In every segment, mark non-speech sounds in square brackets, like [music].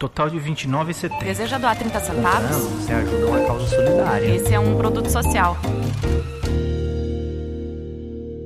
Total de R$29,70. Deseja doar 30 centavos? Não, você ajuda uma causa solidária. Esse é um produto social.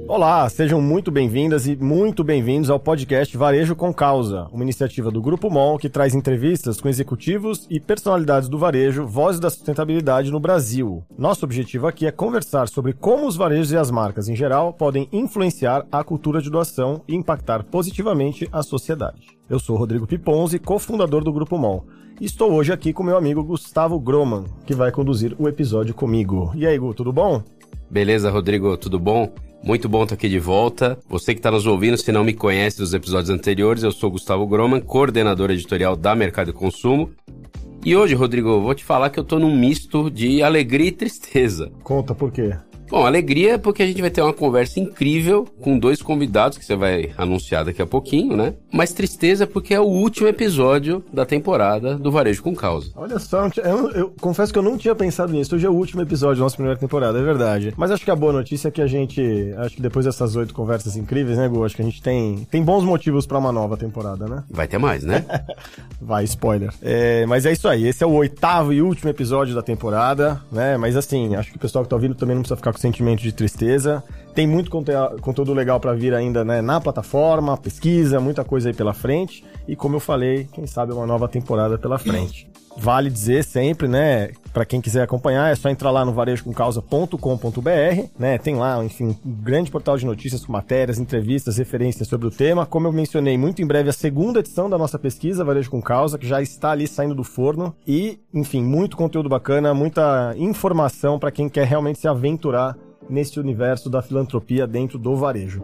Olá, sejam muito bem-vindas e muito bem-vindos ao podcast Varejo com Causa, uma iniciativa do Grupo MOL que traz entrevistas com executivos e personalidades do varejo, vozes da sustentabilidade no Brasil. Nosso objetivo aqui é conversar sobre como os varejos e as marcas em geral podem influenciar a cultura de doação e impactar positivamente a sociedade. Eu sou Rodrigo Piponzi, cofundador do Grupo MOL. E estou hoje aqui com meu amigo Gustavo Groman, que vai conduzir o episódio comigo. E aí, Gu, tudo bom? Beleza, Rodrigo, tudo bom? Muito bom estar aqui de volta. Você que está nos ouvindo, se não me conhece dos episódios anteriores, eu sou Gustavo Groman, coordenador editorial da Mercado e Consumo. E hoje, Rodrigo, vou te falar que eu estou num misto de alegria e tristeza. Conta por quê? Bom, alegria porque a gente vai ter uma conversa incrível com dois convidados que você vai anunciar daqui a pouquinho, né? Mas tristeza porque é o último episódio da temporada do Varejo com Causa. Olha só, eu, eu, confesso que eu não tinha pensado nisso. Hoje é o último episódio da nossa primeira temporada, é verdade. Mas acho que a boa notícia é que a gente, acho que depois dessas oito conversas incríveis, né, Gu? Acho que a gente tem, tem bons motivos para uma nova temporada, né? Vai ter mais, né? [laughs] vai, spoiler. É, mas é isso aí. Esse é o oitavo e último episódio da temporada, né? Mas assim, acho que o pessoal que tá ouvindo também não precisa ficar com sentimento de tristeza. Tem muito conteúdo legal para vir ainda né, na plataforma, pesquisa, muita coisa aí pela frente. E como eu falei, quem sabe uma nova temporada pela frente. Vale dizer sempre, né? Para quem quiser acompanhar, é só entrar lá no varejocomcausa.com.br, né? Tem lá, enfim, um grande portal de notícias com matérias, entrevistas, referências sobre o tema. Como eu mencionei, muito em breve a segunda edição da nossa pesquisa Varejo com Causa, que já está ali saindo do forno. E, enfim, muito conteúdo bacana, muita informação para quem quer realmente se aventurar nesse universo da filantropia dentro do varejo.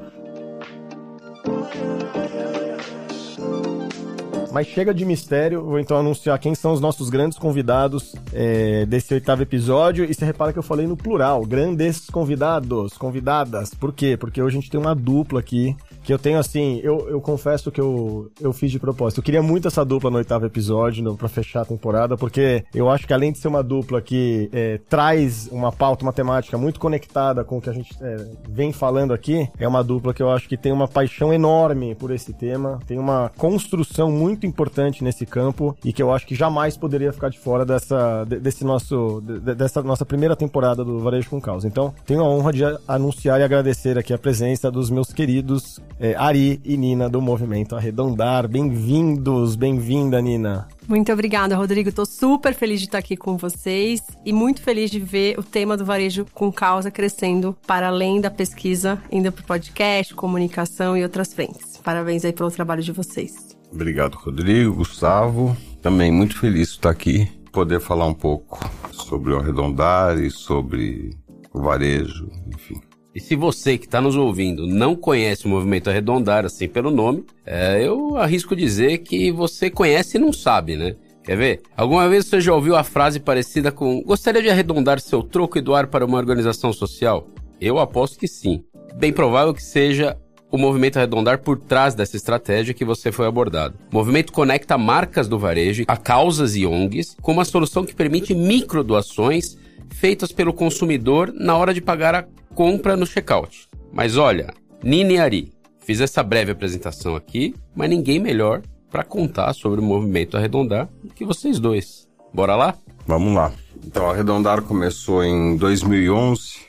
Mas chega de mistério, vou então anunciar quem são os nossos grandes convidados é, desse oitavo episódio. E você repara que eu falei no plural, grandes convidados, convidadas. Por quê? Porque hoje a gente tem uma dupla aqui que eu tenho assim, eu, eu confesso que eu, eu fiz de propósito. Eu queria muito essa dupla no oitavo episódio, no, pra fechar a temporada, porque eu acho que além de ser uma dupla que é, traz uma pauta, uma temática muito conectada com o que a gente é, vem falando aqui, é uma dupla que eu acho que tem uma paixão enorme por esse tema, tem uma construção muito importante nesse campo e que eu acho que jamais poderia ficar de fora dessa, desse nosso, dessa nossa primeira temporada do Varejo com Causa. Então, tenho a honra de anunciar e agradecer aqui a presença dos meus queridos é, Ari e Nina do Movimento Arredondar. Bem-vindos, bem-vinda, Nina. Muito obrigada, Rodrigo. Estou super feliz de estar aqui com vocês e muito feliz de ver o tema do varejo com causa crescendo para além da pesquisa, indo para o podcast, comunicação e outras frentes. Parabéns aí pelo trabalho de vocês. Obrigado, Rodrigo, Gustavo. Também muito feliz de estar aqui, poder falar um pouco sobre o arredondar e sobre o varejo, enfim. E se você que está nos ouvindo não conhece o movimento Arredondar, assim pelo nome, é, eu arrisco dizer que você conhece e não sabe, né? Quer ver? Alguma vez você já ouviu a frase parecida com Gostaria de arredondar seu troco e doar para uma organização social? Eu aposto que sim. Bem provável que seja o movimento arredondar por trás dessa estratégia que você foi abordado. O movimento conecta marcas do varejo a causas e ONGs com uma solução que permite micro doações feitas pelo consumidor na hora de pagar a compra no checkout. Mas olha, Nini Ari, fiz essa breve apresentação aqui, mas ninguém melhor para contar sobre o movimento Arredondar do que vocês dois. Bora lá? Vamos lá. Então, Arredondar começou em 2011.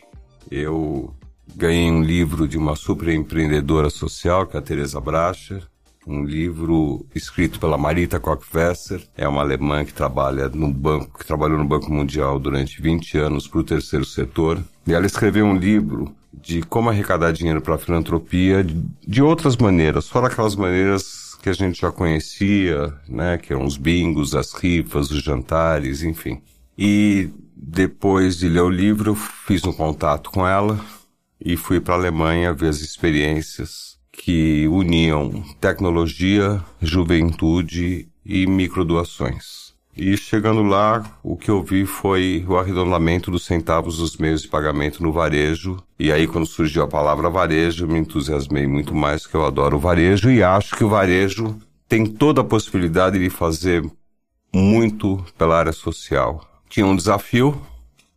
Eu ganhei um livro de uma super empreendedora social, que é a Teresa Bracher, um livro escrito pela Marita Koch-Wesser, é uma alemã que trabalha no banco, que trabalhou no Banco Mundial durante 20 anos para o terceiro setor. E ela escreveu um livro de como arrecadar dinheiro para a filantropia de, outras maneiras, fora aquelas maneiras que a gente já conhecia, né, que eram os bingos, as rifas, os jantares, enfim. E depois de ler o livro, fiz um contato com ela e fui para a Alemanha ver as experiências que uniam tecnologia, juventude e microdoações. E chegando lá, o que eu vi foi o arredondamento dos centavos dos meios de pagamento no varejo. E aí, quando surgiu a palavra varejo, me entusiasmei muito mais, que eu adoro o varejo e acho que o varejo tem toda a possibilidade de fazer muito pela área social. Tinha um desafio,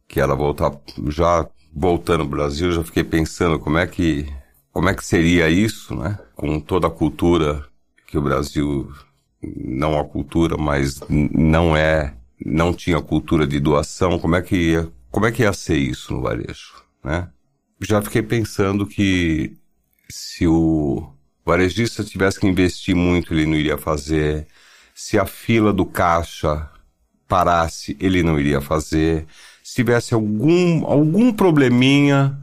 que era voltar, já voltando ao Brasil, já fiquei pensando como é que como é que seria isso, né? Com toda a cultura que o Brasil não a cultura, mas não é, não tinha cultura de doação, como é que ia, como é que ia ser isso no varejo, né? Já fiquei pensando que se o varejista tivesse que investir muito, ele não iria fazer. Se a fila do caixa parasse, ele não iria fazer. Se tivesse algum, algum probleminha,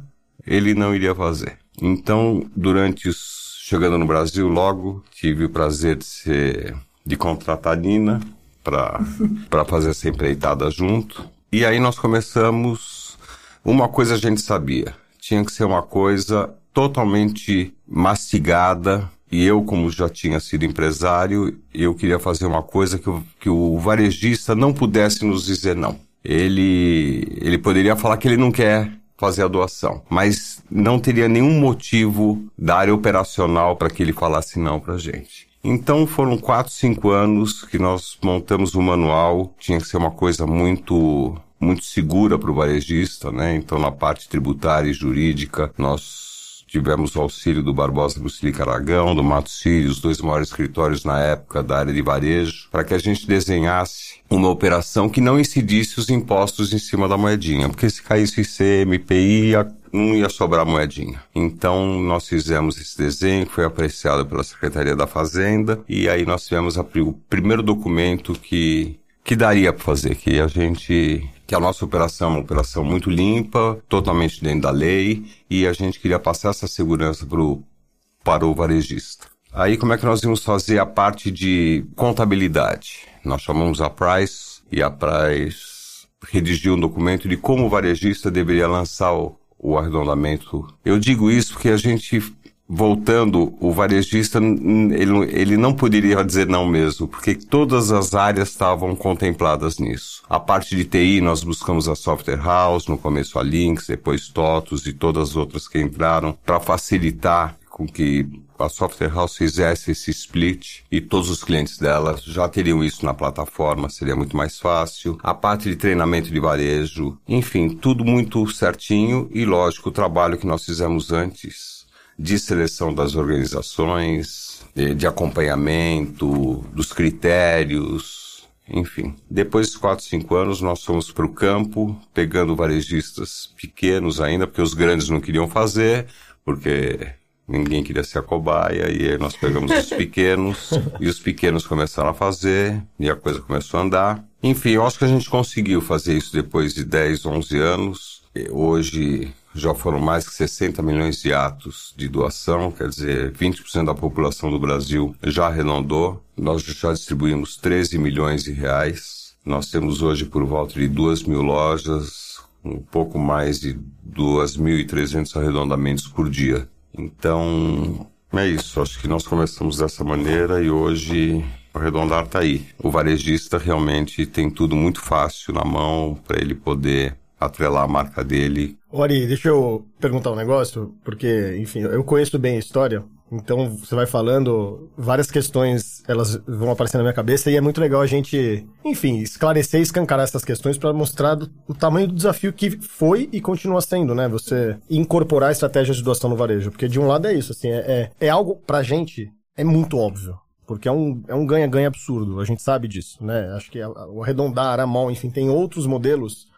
ele não iria fazer. Então, durante os, chegando no Brasil, logo tive o prazer de ser de contratar a Nina para [laughs] fazer essa empreitada junto. E aí nós começamos. Uma coisa a gente sabia: tinha que ser uma coisa totalmente mastigada. E eu, como já tinha sido empresário, eu queria fazer uma coisa que, o, que o varejista não pudesse nos dizer não. Ele, ele poderia falar que ele não quer fazer a doação, mas não teria nenhum motivo da área operacional para que ele falasse não para gente. Então foram quatro, cinco anos que nós montamos o um manual. Tinha que ser uma coisa muito, muito segura para o varejista, né? Então na parte tributária e jurídica nós tivemos o auxílio do Barbosa Bucilica Aragão, do Matos Filho, os dois maiores escritórios na época da área de varejo, para que a gente desenhasse uma operação que não incidisse os impostos em cima da moedinha, porque se caísse ICM, IPI, não ia sobrar moedinha. Então, nós fizemos esse desenho, foi apreciado pela Secretaria da Fazenda, e aí nós tivemos a, o primeiro documento que, que daria para fazer, que a gente que a nossa operação é uma operação muito limpa, totalmente dentro da lei, e a gente queria passar essa segurança pro, para o varejista. Aí como é que nós íamos fazer a parte de contabilidade? Nós chamamos a Price e a Price redigiu um documento de como o varejista deveria lançar o, o arredondamento. Eu digo isso porque a gente voltando, o varejista, ele, ele não poderia dizer não mesmo, porque todas as áreas estavam contempladas nisso. A parte de TI, nós buscamos a Software House, no começo a Lynx, depois TOTUS e todas as outras que entraram, para facilitar com que a Software House fizesse esse split e todos os clientes dela já teriam isso na plataforma, seria muito mais fácil. A parte de treinamento de varejo, enfim, tudo muito certinho e lógico, o trabalho que nós fizemos antes de seleção das organizações, de acompanhamento, dos critérios, enfim. Depois de 4, 5 anos, nós fomos para o campo, pegando varejistas pequenos ainda, porque os grandes não queriam fazer, porque ninguém queria ser a cobaia, e aí nós pegamos os [laughs] pequenos, e os pequenos começaram a fazer, e a coisa começou a andar. Enfim, eu acho que a gente conseguiu fazer isso depois de 10, 11 anos. Hoje já foram mais de 60 milhões de atos de doação, quer dizer, 20% da população do Brasil já arredondou. Nós já distribuímos 13 milhões de reais. Nós temos hoje por volta de 2 mil lojas, um pouco mais de 2.300 arredondamentos por dia. Então, é isso. Acho que nós começamos dessa maneira e hoje o arredondar está aí. O varejista realmente tem tudo muito fácil na mão para ele poder atrelar a marca dele. Ori, deixa eu perguntar um negócio, porque, enfim, eu conheço bem a história, então você vai falando, várias questões elas vão aparecendo na minha cabeça e é muito legal a gente, enfim, esclarecer e escancarar essas questões para mostrar o tamanho do desafio que foi e continua sendo, né? Você incorporar estratégias de doação no varejo. Porque de um lado é isso, assim, é, é, é algo pra gente, é muito óbvio. Porque é um é um ganha-ganha absurdo, a gente sabe disso, né? Acho que o arredondar, a mão, enfim, tem outros modelos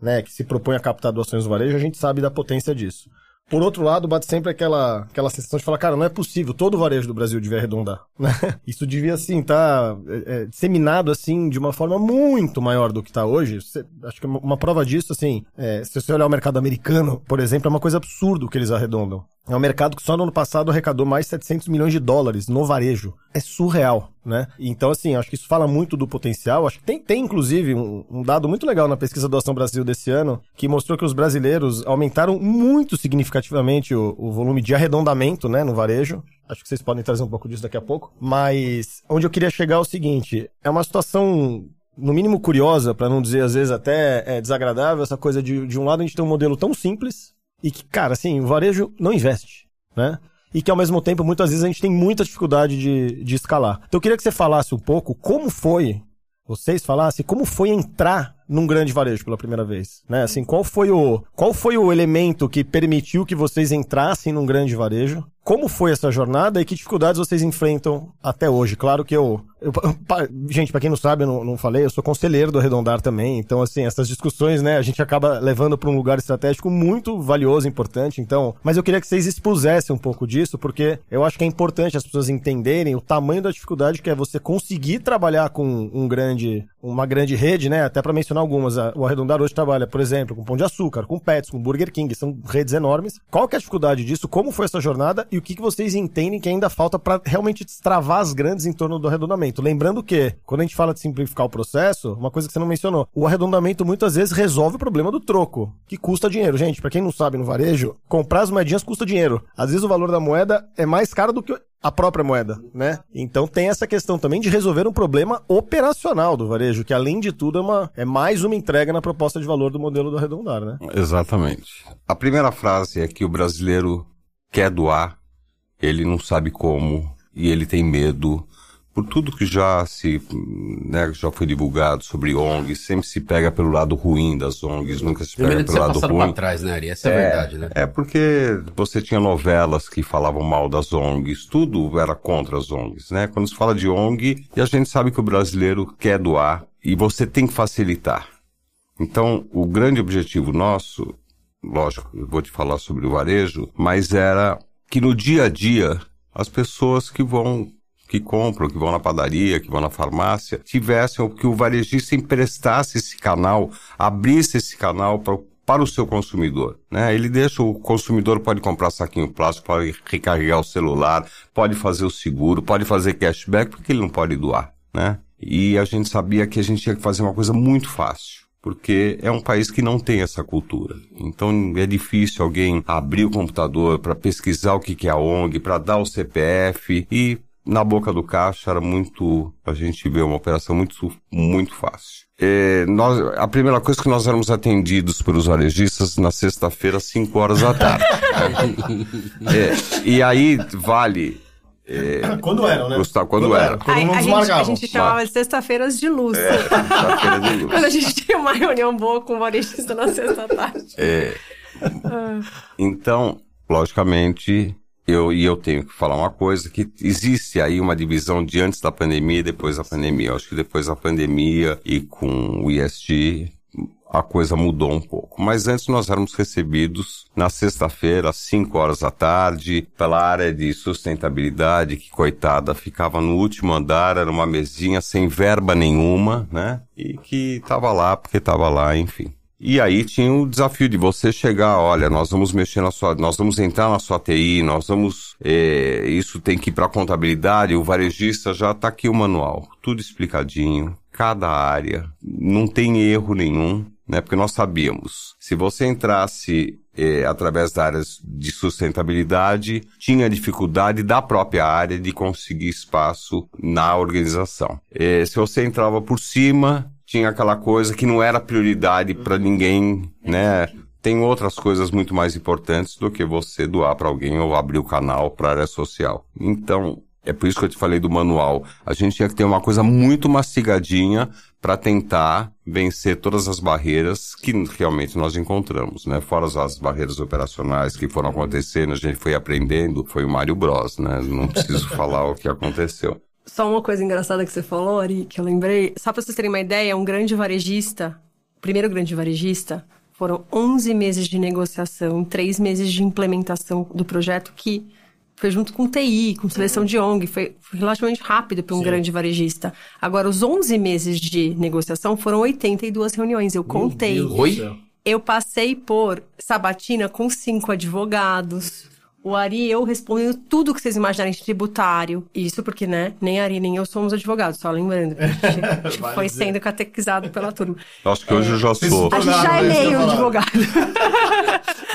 né, que se propõe a captar doações no varejo, a gente sabe da potência disso. Por outro lado, bate sempre aquela, aquela sensação de falar, cara, não é possível, todo o varejo do Brasil devia arredondar. [laughs] Né? Isso devia, assim, estar tá, é, é, disseminado, assim, de uma forma muito maior do que está hoje. Cê, acho que uma, uma, prova disso, assim, é, se você olhar o mercado americano, por exemplo, é uma coisa absurda o que eles arredondam. É um mercado que só no ano passado arrecadou mais de 700 milhões de dólares no varejo. É surreal, né? Então, assim, acho que isso fala muito do potencial. Acho que tem, tem inclusive, um, um dado muito legal na pesquisa do Ação Brasil desse ano, que mostrou que os brasileiros aumentaram muito significativamente o, o volume de arredondamento, né, no varejo. Acho que vocês podem trazer um pouco disso daqui a pouco. Mas onde eu queria chegar é o seguinte: é uma situação no mínimo curiosa, para não dizer às vezes até é, desagradável, essa coisa de, de um lado a gente tem um modelo tão simples, e que, cara, assim, o varejo não investe, né? E que ao mesmo tempo, muitas vezes, a gente tem muita dificuldade de, de escalar. Então eu queria que você falasse um pouco como foi, vocês falassem, como foi entrar num grande varejo pela primeira vez? Né? Assim, qual foi o qual foi o elemento que permitiu que vocês entrassem num grande varejo? Como foi essa jornada e que dificuldades vocês enfrentam até hoje? Claro que eu. eu pa- gente, pra quem não sabe, eu não, não falei, eu sou conselheiro do Arredondar também. Então, assim, essas discussões, né, a gente acaba levando pra um lugar estratégico muito valioso, importante. Então, mas eu queria que vocês expusessem um pouco disso, porque eu acho que é importante as pessoas entenderem o tamanho da dificuldade que é você conseguir trabalhar com um grande, uma grande rede, né? Até pra mencionar algumas. A- O Arredondar hoje trabalha, por exemplo, com Pão de Açúcar, com Pets, com Burger King, são redes enormes. Qual que é a dificuldade disso? Como foi essa jornada? E o que, que vocês entendem que ainda falta pra realmente destravar as grandes em torno do arredondamento? Lembrando que, quando a gente fala de simplificar o processo, uma coisa que você não mencionou, o arredondamento muitas vezes resolve o problema do troco, que custa dinheiro. Gente, pra quem não sabe no varejo, comprar as moedinhas custa dinheiro. Às vezes o valor da moeda é mais caro do que a própria moeda, né? Então tem essa questão também de resolver um problema operacional do varejo, que além de tudo é, uma, é mais uma entrega na proposta de valor do modelo do arredondar, né? Exatamente. A primeira frase é que o brasileiro quer doar, ele não sabe como e ele tem medo. Por tudo que já se, né, já foi divulgado sobre ONGs, sempre se pega pelo lado ruim das ONGs, nunca se pega Primeiro pelo lado ruim. pra trás, né, Ari? Essa é, a verdade, né? É porque você tinha novelas que falavam mal das ONGs, tudo era contra as ONGs, né? Quando se fala de ONG, e a gente sabe que o brasileiro quer doar e você tem que facilitar. Então, o grande objetivo nosso, lógico, eu vou te falar sobre o varejo, mas era que no dia a dia as pessoas que vão que compram, que vão na padaria, que vão na farmácia, tivessem o que o varejista emprestasse esse canal, abrisse esse canal para para o seu consumidor, né? Ele deixa o consumidor pode comprar saquinho plástico, pode recarregar o celular, pode fazer o seguro, pode fazer cashback, porque ele não pode doar, né? E a gente sabia que a gente tinha que fazer uma coisa muito fácil porque é um país que não tem essa cultura. Então é difícil alguém abrir o computador para pesquisar o que é a ONG, para dar o CPF e na boca do caixa era muito a gente vê uma operação muito muito fácil. É, nós, a primeira coisa que nós éramos atendidos pelos varejistas na sexta-feira, às 5 horas da tarde. [laughs] É, e aí vale, Quando eram, né? Gustavo, quando era? Quando não a, gente, a gente chamava de sexta-feiras de luz. sexta-feira de luz. Quando a gente tinha uma reunião boa com o varejista na sexta-tarde. Então, logicamente, eu e eu tenho que falar uma coisa que existe aí uma divisão de antes da pandemia e depois da pandemia. Eu acho que depois da pandemia e com o IST a coisa mudou um pouco. Mas antes nós éramos recebidos na sexta-feira, às 5 horas da tarde, pela área de sustentabilidade, que coitada, ficava no último andar, era uma mesinha sem verba nenhuma, né? E que tava lá porque tava lá, enfim. E aí tinha o desafio de você chegar, olha, nós vamos mexer na sua, nós vamos entrar na sua TI, nós vamos, eh, isso tem que ir para contabilidade, o varejista já tá aqui o manual, tudo explicadinho, cada área, não tem erro nenhum, né? Porque nós sabíamos, se você entrasse eh, através da área de sustentabilidade, tinha dificuldade da própria área de conseguir espaço na organização. Eh, se você entrava por cima, tinha aquela coisa que não era prioridade para ninguém, né? Tem outras coisas muito mais importantes do que você doar para alguém ou abrir o canal para área social. Então, é por isso que eu te falei do manual. A gente tinha que ter uma coisa muito mastigadinha para tentar vencer todas as barreiras que realmente nós encontramos, né? Fora as barreiras operacionais que foram acontecendo, a gente foi aprendendo, foi o Mário Bros, né? Não preciso falar o que aconteceu. Só uma coisa engraçada que você falou, Ari, que eu lembrei. Só pra vocês terem uma ideia, um grande varejista, o primeiro grande varejista, foram 11 meses de negociação, 3 meses de implementação do projeto que foi junto com TI, com seleção de ONG, foi, foi relativamente rápido para um grande varejista. Agora, os 11 meses de negociação foram 82 reuniões, eu contei. Oi? Eu passei por sabatina com cinco advogados. O Ari e eu respondendo tudo que vocês imaginarem de tributário. Isso porque, né, nem a Ari nem eu somos advogados, só lembrando. que A gente, [laughs] foi sendo catequizado pela turma. Acho que hoje eu já sou. A gente já é [laughs] é meio falar. advogado.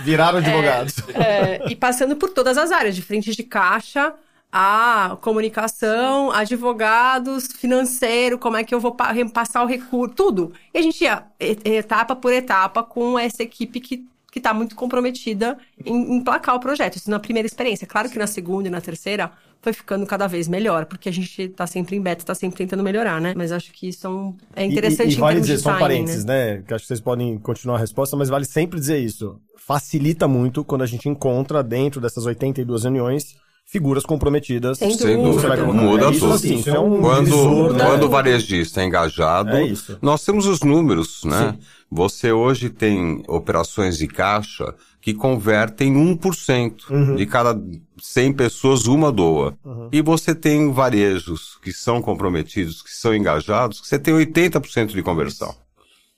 Viraram advogados. É, e passando por todas as áreas, de frente de caixa a comunicação, advogados, financeiro, como é que eu vou pa- repassar o recurso, tudo. E a gente ia etapa por etapa com essa equipe que que está muito comprometida em emplacar o projeto. Isso na primeira experiência. Claro que na segunda e na terceira foi ficando cada vez melhor, porque a gente tá sempre em beta, tá sempre tentando melhorar, né? Mas acho que isso é, um- é interessante E, e, e vale em dizer, são timing, parênteses, né? Que acho que vocês podem continuar a resposta, mas vale sempre dizer isso. Facilita muito quando a gente encontra dentro dessas 82 reuniões figuras comprometidas. Sem Sem dúvida. Você muda É isso, tudo. assim, isso é um Quando, divisor, né? quando o varejista é engajado, É isso. nós temos os números, né? Você hoje tem operações de caixa que convertem 1%. Uhum. De cada 100 pessoas, uma doa. E você tem varejos que são comprometidos, que são engajados, que você tem 80% de conversão.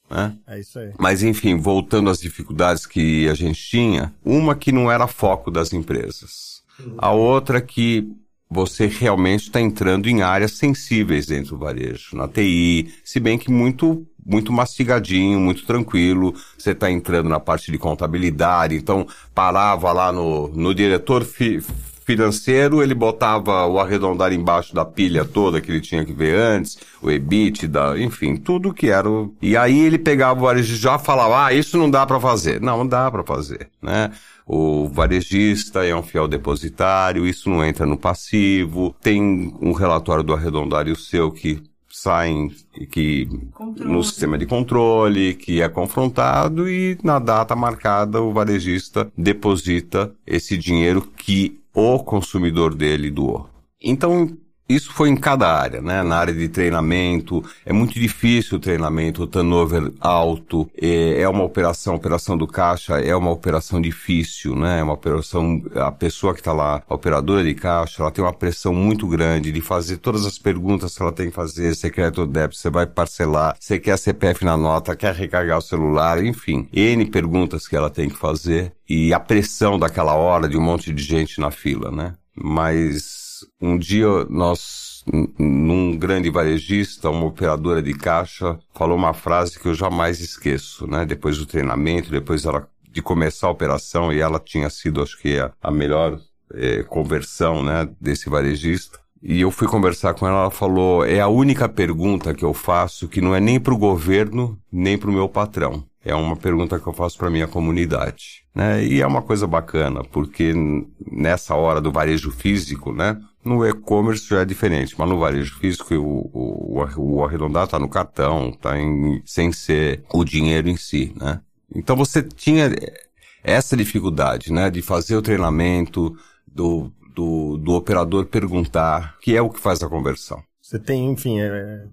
Né? É isso aí. Mas enfim, voltando às dificuldades que a gente tinha, uma que não era foco das empresas. A outra que você realmente está entrando em áreas sensíveis dentro do varejo, na TI, se bem que muito muito mastigadinho, muito tranquilo. Você está entrando na parte de contabilidade, então parava lá no, no diretor fi- financeiro, ele botava o arredondar embaixo da pilha toda que ele tinha que ver antes, o EBITDA, enfim, tudo que era. o- E aí ele pegava o varejista e já falava, ah, isso não dá para fazer. Não, não dá para fazer, né? O varejista é um fiel depositário, isso não entra no passivo. Tem um relatório do arredondário seu que saem que no sistema de controle, que é confrontado e na data marcada o varejista deposita esse dinheiro que o consumidor dele doou. Então, isso foi em cada área, né? Na área de treinamento, é muito difícil o treinamento, o turnover alto, é, é uma operação, a operação do caixa é uma operação difícil, né? É uma operação, a pessoa que está lá, a operadora de caixa, ela tem uma pressão muito grande de fazer todas as perguntas que ela tem que fazer, você quer o débito, você vai parcelar, você quer CPF na nota, quer recarregar o celular, enfim, N perguntas que ela tem que fazer e a pressão daquela hora de um monte de gente na fila, né? Mas um dia nós, num grande varejista, uma operadora de caixa, falou uma frase que eu jamais esqueço, né? Depois do treinamento, depois ela, de começar a operação, e ela tinha sido, acho que, a, a melhor eh, conversão, né? Desse varejista. E eu fui conversar com ela, ela falou, é a única pergunta que eu faço que não é nem para o governo, nem para o meu patrão. É uma pergunta que eu faço para minha comunidade, né? E é uma coisa bacana, porque nessa hora do varejo físico, né? No e-commerce já é diferente, mas no varejo físico o, o, o arre- o arredondado tá no cartão, tá em, sem ser o dinheiro em si, né? Então você tinha essa dificuldade, né? De fazer o treinamento, do, do, do operador perguntar, que é o que faz a conversão. Você tem, enfim, é,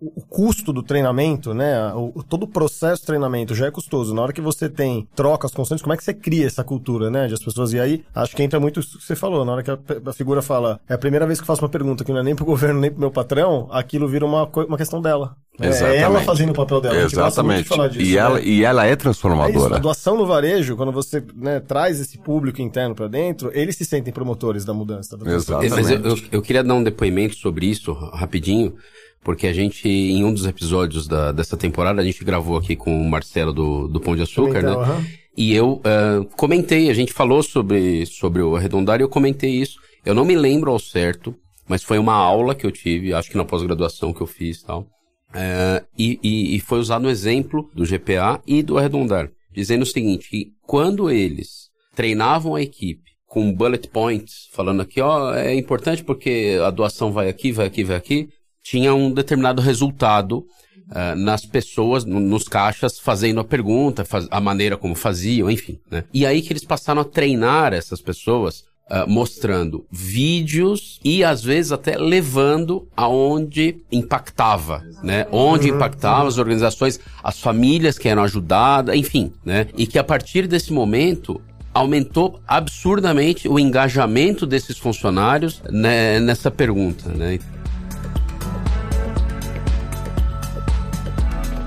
o custo do treinamento, né? O, o- todo o processo de treinamento já é custoso. Na hora que você tem trocas constantes, como é que você cria essa cultura, né? De as pessoas. E aí, acho que entra muito isso que você falou. Na hora que a, a figura fala, é a primeira vez que eu faço uma pergunta que não é nem pro [laughs] governo, nem pro meu patrão, aquilo vira uma, uma questão dela. É Exatamente. ela fazendo o papel dela. Exatamente. falar disso, e, ela, né? e ela é É isso, a transformadora. doação no varejo, quando você né, traz esse público interno pra dentro, eles se sentem promotores da mudança. Da Exato. Mas eu, Exatamente. eu, eu queria dar um depoimento sobre isso ra- rapidinho, porque a gente, em um dos episódios da, dessa temporada, a gente gravou aqui com o Marcelo do, do Pão de Açúcar, Então, né? aham. E eu ah, comentei, a gente falou sobre, sobre o arredondar e eu comentei isso. Eu não me lembro ao certo, mas foi uma aula que eu tive, acho que na pós-graduação que eu fiz e tal. É, e, e, e foi usado um exemplo do GPA e do arredondar, dizendo o seguinte, que quando eles treinavam a equipe com bullet points, falando aqui, ó, é importante porque a doação vai aqui, vai aqui, vai aqui, tinha um determinado resultado ah, nas pessoas, no- nos caixas, fazendo a pergunta, faz- a maneira como faziam, enfim, né? E aí que eles passaram a treinar essas pessoas, ah, mostrando vídeos e às vezes até levando aonde impactava, né? Onde impactava as organizações, as famílias que eram ajudadas, enfim, né? E que a partir desse momento aumentou absurdamente o engajamento desses funcionários né, nessa pergunta, né?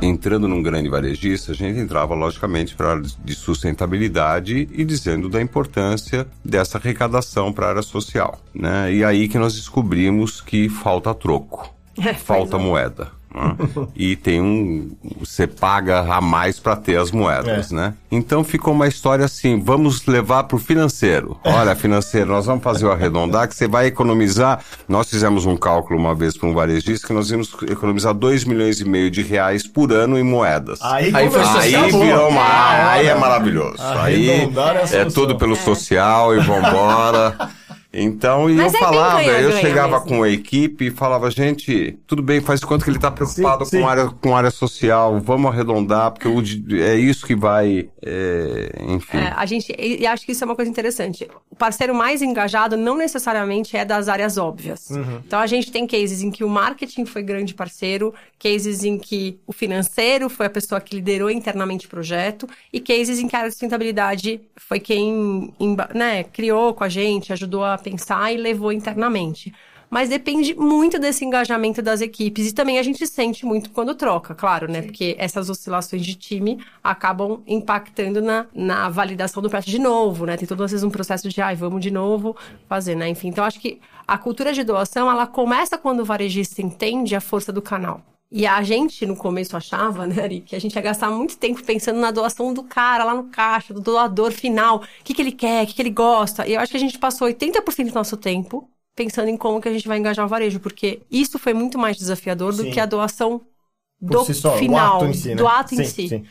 Entrando num grande varejista, a gente entrava logicamente para área de sustentabilidade e dizendo da importância dessa arrecadação para a área social, né? E aí que nós descobrimos que falta troco, falta moeda. Né? e tem um você paga a mais para ter as moedas, né? Então ficou uma história assim, vamos levar para o financeiro. Olha, financeiro, nós vamos fazer o arredondar que você vai economizar. Nós fizemos um cálculo uma vez para um varejista que nós íamos economizar 2 milhões e meio de reais por ano em moedas. Aí, Aí Aí boa. virou uma. Ah, Aí é maravilhoso. Aí é é tudo pelo social e vambora. [laughs] Então, e eu é falava, eu chegava mesmo. com a equipe e falava, gente, tudo bem, faz quanto que ele tá preocupado Sim, sim. com área com área social, vamos arredondar, porque o é isso que vai, é, enfim. É, a gente, e acho que isso é uma coisa interessante. O parceiro mais engajado não necessariamente é das áreas óbvias. Então a gente tem cases em que o marketing foi grande parceiro, cases em que o financeiro foi a pessoa que liderou internamente o projeto, e cases em que a área de sustentabilidade foi quem né, criou com a gente, ajudou a pensar e levou internamente. Mas depende muito desse engajamento das equipes. E também a gente sente muito quando troca, claro, né? Porque essas oscilações de time acabam impactando na, na validação do projeto de novo, né? Tem todo às vezes um processo de, ai, vamos de novo fazer, né? Enfim, então acho que a cultura de doação, ela começa quando o varejista entende a força do canal. E a gente, no começo, achava, né, Ari, que a gente ia gastar muito tempo pensando na doação do cara lá no caixa, do doador final. O que, que ele quer, o que, que ele gosta. E eu acho que a gente passou 80% do nosso tempo pensando em como que a gente vai engajar o varejo, porque isso foi muito mais desafiador do Sim. que a doação do si só, final, ato em si, né? do ato em Sim, si. sim.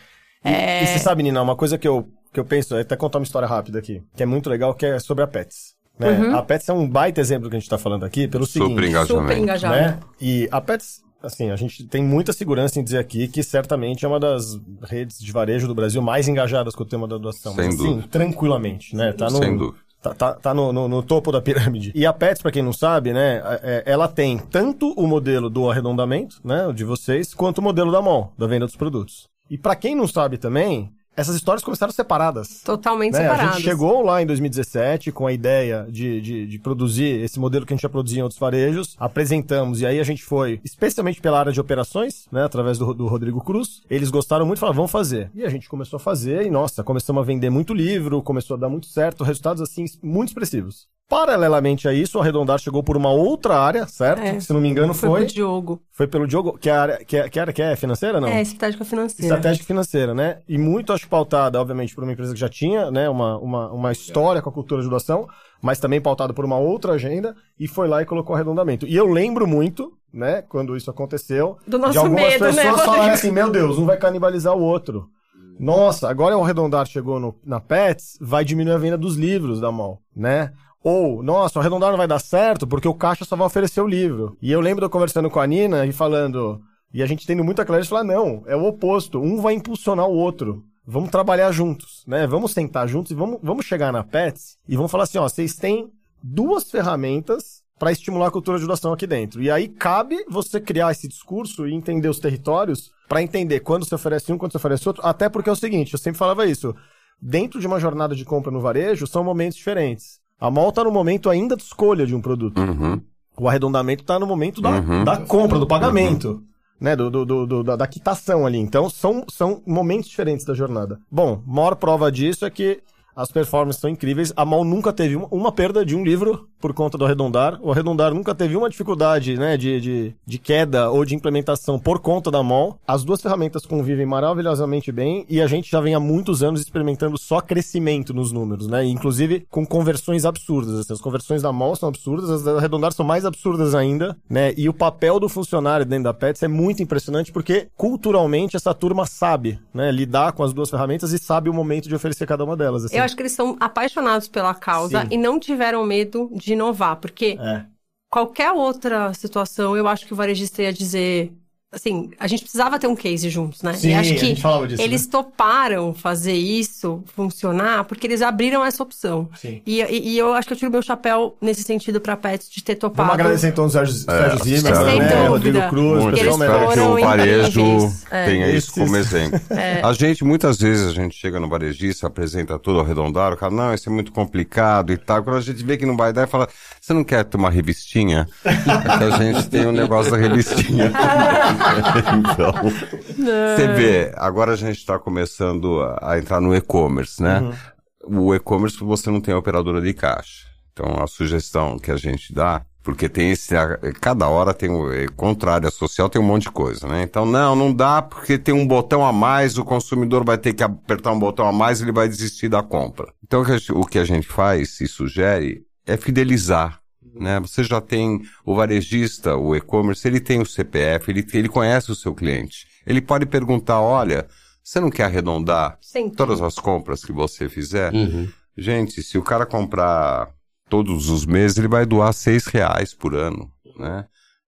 E, e você sabe, Nina, uma coisa que eu, que eu penso, até contar uma história rápida aqui, que é muito legal, que é sobre a Pets. Né? Uhum. A Pets é um baita exemplo que a gente tá falando aqui, pelo Super seguinte, engajamento. Super engajado. né? E a Pets, assim, a gente tem muita segurança em dizer aqui que certamente é uma das redes de varejo do Brasil mais engajadas com o tema da doação. Sem Mas, assim, dúvida. tranquilamente, né? Tá no, Sem dúvida. Tá, tá, tá no, no- no topo da pirâmide. E a Pets, pra quem não sabe, né, é- ela tem tanto o modelo do arredondamento, né, de vocês, quanto o modelo da mão, da venda dos produtos. E pra quem não sabe também, essas histórias começaram separadas. Totalmente Né? A separados. gente chegou lá em 2017 com a ideia de, de, de produzir esse modelo que a gente já produzia em outros varejos, apresentamos, e aí a gente foi, especialmente pela área de operações, né, através do, do Rodrigo Cruz, eles gostaram muito e falaram, vamos fazer. E a gente começou a fazer, e nossa, começamos a vender muito livro, começou a dar muito certo, resultados assim, muito expressivos. Paralelamente a isso, o Arredondar chegou por uma outra área, certo? É. Se não me engano, Foi foi. pro Diogo. Foi pelo Diogo, que é a área que, é, que área que é financeira, não? É, estratégica financeira. Estratégica financeira, né? E muito, acho, pautada, obviamente, por uma empresa que já tinha, né, uma, uma, uma história com a cultura de doação, mas também pautada por uma outra agenda, e foi lá e colocou arredondamento. E eu lembro muito, né, quando isso aconteceu, Do nosso de algumas medo, né, pessoas Rodrigo? falarem assim, meu Deus, um vai canibalizar o outro. Nossa, agora o arredondar chegou no, na Pets, vai diminuir a venda dos livros da mão, né? Ou, nossa, arredondar não vai dar certo porque o caixa só vai oferecer o livro. E eu lembro eu conversando com a Nina e falando, e a gente tendo muita clareza, falar, não, é o oposto, um vai impulsionar o outro. Vamos trabalhar juntos, né? Vamos sentar juntos e vamos, vamos chegar na Pets e vamos falar assim, ó, vocês têm duas ferramentas para estimular a cultura de doação aqui dentro. E aí cabe você criar esse discurso e entender os territórios para entender quando você oferece um, quando você oferece outro. Até porque é o seguinte, eu sempre falava isso. Dentro de uma jornada de compra no varejo, são momentos diferentes. A mall está no momento ainda de escolha de um produto. Uhum. O arredondamento está no momento da, Uhum. da compra, do pagamento. Né, do, do, do- da, da quitação ali. Então, são, são momentos diferentes da jornada. Bom, maior prova disso é que as performances são incríveis. A Mal nunca teve uma, uma perda de um livro por conta do arredondar. O arredondar nunca teve uma dificuldade né, de, de, de queda ou de implementação por conta da Mal. As duas ferramentas convivem maravilhosamente bem e a gente já vem há muitos anos experimentando só crescimento nos números, né? Inclusive com conversões absurdas. assim. As conversões da Mall são absurdas, as da Arredondar são mais absurdas ainda, né? E o papel do funcionário dentro da Pets é muito impressionante porque culturalmente essa turma sabe, né? Lidar com as duas ferramentas e sabe o momento de oferecer cada uma delas. assim. Eu acho que eles são apaixonados pela causa Sim. e não tiveram medo de inovar, porque É. qualquer outra situação, eu acho que o varejista ia dizer. Assim, a gente precisava ter um case juntos, né? Sim, e acho a que gente falava disso, eles né? toparam fazer isso funcionar porque eles abriram essa opção. Sim. E, e- e eu acho que eu tiro meu chapéu nesse sentido pra Pets de ter topado. Vamos agradecer então o Sérgio, Sérgio Zimmer, Sérgio. Sem né? dúvida. Rodrigo Cruz, Muito. Eles Espero que o varejo. É. tenha isso Esses- como exemplo. [laughs] A gente, muitas vezes, a gente chega no varejista, apresenta tudo arredondado, o cara, não, isso é muito complicado e tal. Quando a gente vê que não vai dar, fala, você não quer ter uma revistinha? É [laughs] que a gente tem um negócio da revistinha. [laughs] então, você vê, agora a gente está começando a, a entrar no e-commerce, né? O e-commerce você não tem operadora de caixa. Então, a sugestão que a gente dá, porque tem esse, cada hora tem o é, contrário, a social tem um monte de coisa, né? Então, não, não dá porque tem um botão a mais, o consumidor vai ter que apertar um botão a mais, ele vai desistir da compra. Então, o que a gente faz e sugere é fidelizar. Né? Você já tem o varejista, o e-commerce, ele tem o CPF, ele, ele conhece o seu cliente. Ele pode perguntar, olha, você não quer arredondar Sempre. todas as compras que você fizer? Gente, se o cara comprar todos os meses ele vai doar seis reais por ano, né?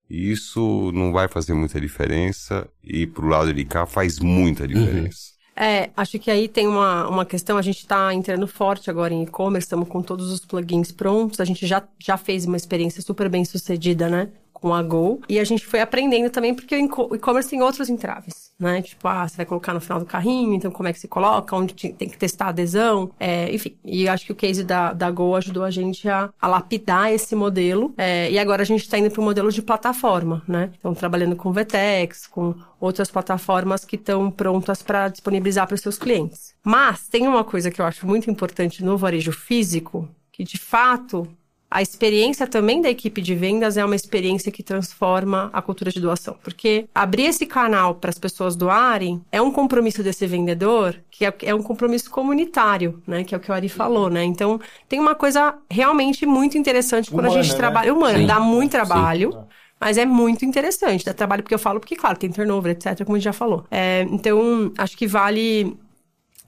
E isso não vai fazer muita diferença e pro lado de cá faz muita diferença. É, acho que aí tem uma, uma questão, a gente está entrando forte agora em e-commerce, estamos com todos os plugins prontos, a gente já, já fez uma experiência super bem sucedida, né? Com a Go. E a gente foi aprendendo também, porque o e-commerce tem outros entraves, né? Tipo, ah, você vai colocar no final do carrinho, então como é que se coloca, onde tem que testar a adesão, é, enfim. E acho que o case da, da Go ajudou a gente a, a lapidar esse modelo. É, e agora a gente está indo para o modelo de plataforma, né? Então, trabalhando com VTEX, com outras plataformas que estão prontas para disponibilizar para os seus clientes. Mas tem uma coisa que eu acho muito importante no varejo físico, que de fato a experiência também da equipe de vendas é uma experiência que transforma a cultura de doação. Porque abrir esse canal para as pessoas doarem é um compromisso desse vendedor, que é, é, um compromisso comunitário, né? Que é o que o Ari falou, né? Então, tem uma coisa realmente muito interessante quando Humana, a gente né? trabalha. Humano, Sim. dá muito trabalho. Mas é muito interessante. Dá trabalho porque eu falo, porque, claro, tem turnover, etc., como a gente já falou. É, então, acho que vale.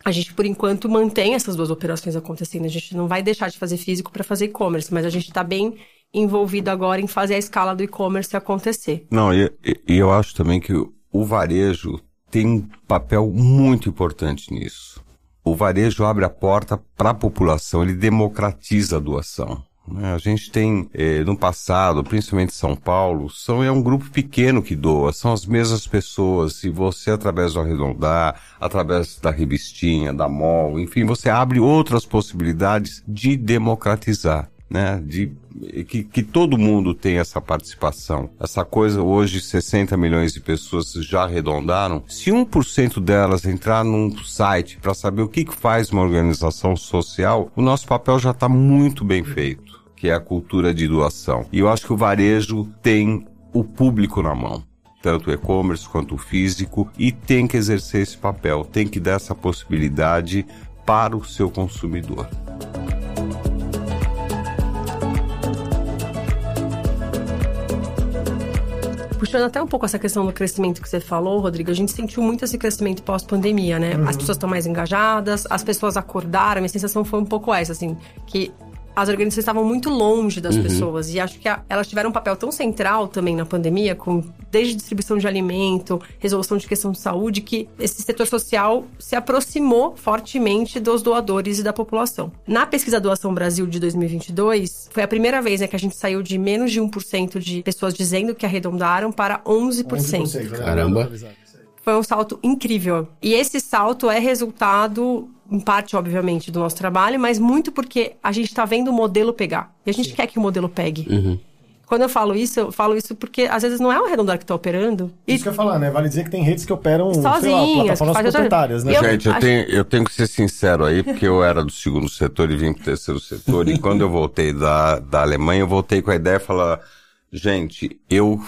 A gente, por enquanto, mantém essas duas operações acontecendo. A gente não vai deixar de fazer físico para fazer e-commerce, mas a gente está bem envolvido agora em fazer a escala do e-commerce acontecer. Não, e, e- eu acho também que o varejo tem um papel muito importante nisso. O varejo abre a porta para a população, ele democratiza a doação. Né? A gente tem, eh, no passado, principalmente São Paulo, são, é um grupo pequeno que doa, são as mesmas pessoas. E você, através do arredondar, através da revistinha, da mall, enfim, você abre outras possibilidades de democratizar né, de que, que todo mundo tem essa participação. Essa coisa hoje 60 milhões de pessoas já arredondaram. Se 1% delas entrar num site para saber o que, que faz uma organização social, o nosso papel já está muito bem feito, que é a cultura de doação. E eu acho que o varejo tem o público na mão tanto o e-commerce quanto o físico, e tem que exercer esse papel, tem que dar essa possibilidade para o seu consumidor. Puxando até um pouco essa questão do crescimento que você falou, Rodrigo, a gente sentiu muito esse crescimento pós-pandemia, né? As pessoas estão mais engajadas, as pessoas acordaram, a minha sensação foi um pouco essa, assim, que as organizações estavam muito longe das pessoas e acho que a- elas tiveram um papel tão central também na pandemia, com desde distribuição de alimento, resolução de questão de saúde, que esse setor social se aproximou fortemente dos doadores e da população. Na pesquisa Doação Brasil de 2022, foi a primeira vez né, que a gente saiu de menos de 1% de pessoas dizendo que arredondaram para 11%. né? Caramba. Foi um salto incrível. E esse salto é resultado, em parte, obviamente, do nosso trabalho, mas muito porque a gente está vendo o modelo pegar. E a gente quer que o modelo pegue. Uhum. Quando eu falo isso, eu falo isso porque às vezes não é o arredondar que está operando. E Isso que eu ia falar, né? Vale dizer que tem redes que operam, sei lá, Sozinhas, plataformas outra- proprietárias, né? Eu- Gente, eu acho- tenho, eu tenho que ser sincero aí, porque eu era do segundo setor e vim pro terceiro setor. e quando eu voltei da, da Alemanha, eu voltei com a ideia de falar, gente, eu.